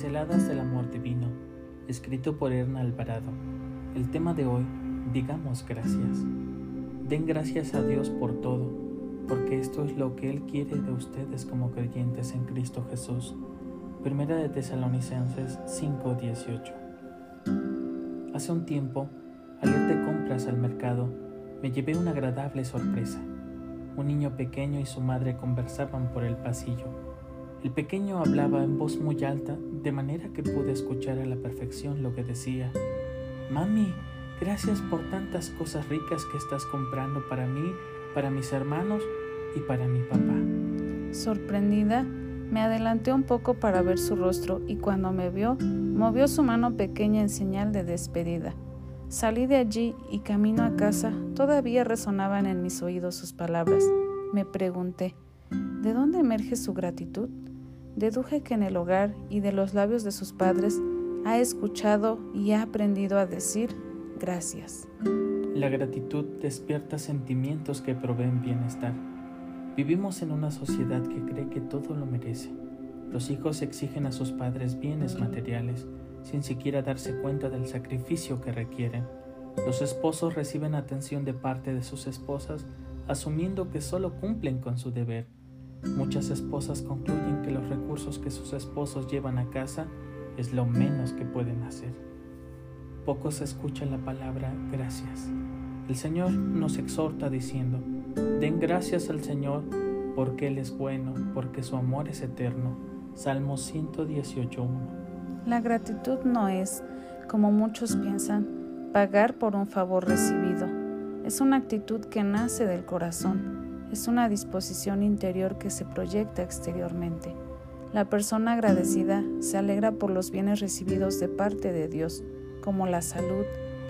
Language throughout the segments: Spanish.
Pinceladas del Amor Divino, escrito por Erna Alvarado. El tema de hoy, digamos gracias. Den gracias a Dios por todo, porque esto es lo que Él quiere de ustedes como creyentes en Cristo Jesús. Primera de Tesalonicenses 5:18. Hace un tiempo, al ir de compras al mercado, me llevé una agradable sorpresa. Un niño pequeño y su madre conversaban por el pasillo. El pequeño hablaba en voz muy alta, de manera que pude escuchar a la perfección lo que decía. Mami, gracias por tantas cosas ricas que estás comprando para mí, para mis hermanos y para mi papá. Sorprendida, me adelanté un poco para ver su rostro y cuando me vio, movió su mano pequeña en señal de despedida. Salí de allí y camino a casa, todavía resonaban en mis oídos sus palabras. Me pregunté, ¿de dónde emerge su gratitud? Deduje que en el hogar y de los labios de sus padres ha escuchado y ha aprendido a decir gracias. La gratitud despierta sentimientos que proveen bienestar. Vivimos en una sociedad que cree que todo lo merece. Los hijos exigen a sus padres bienes materiales sin siquiera darse cuenta del sacrificio que requieren. Los esposos reciben atención de parte de sus esposas asumiendo que solo cumplen con su deber Muchas esposas concluyen que los recursos que sus esposos llevan a casa es lo menos que pueden hacer. Pocos escuchan la palabra gracias. El Señor nos exhorta diciendo, den gracias al Señor porque Él es bueno, porque su amor es eterno. Salmo 118.1. La gratitud no es, como muchos piensan, pagar por un favor recibido. Es una actitud que nace del corazón es una disposición interior que se proyecta exteriormente. La persona agradecida se alegra por los bienes recibidos de parte de Dios, como la salud,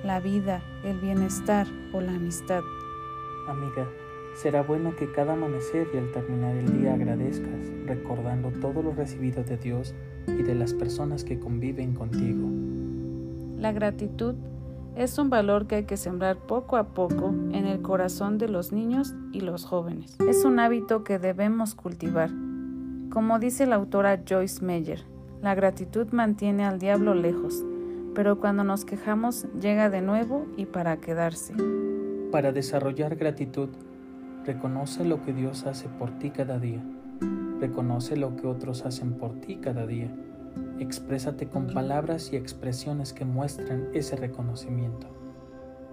la vida, el bienestar o la amistad. Amiga, será bueno que cada amanecer y al terminar el día agradezcas, recordando todo lo recibido de Dios y de las personas que conviven contigo. La gratitud es un valor que hay que sembrar poco a poco en el corazón de los niños y los jóvenes. Es un hábito que debemos cultivar. Como dice la autora Joyce Meyer, la gratitud mantiene al diablo lejos, pero cuando nos quejamos llega de nuevo y para quedarse. Para desarrollar gratitud, reconoce lo que Dios hace por ti cada día. Reconoce lo que otros hacen por ti cada día Exprésate con palabras y expresiones que muestren ese reconocimiento.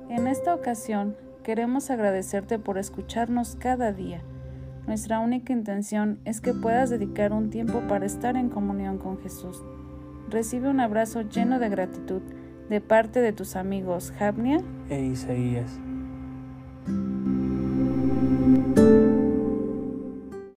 En esta ocasión, queremos agradecerte por escucharnos cada día. Nuestra única intención es que puedas dedicar un tiempo para estar en comunión con Jesús. Recibe un abrazo lleno de gratitud de parte de tus amigos Javnia e Isaías.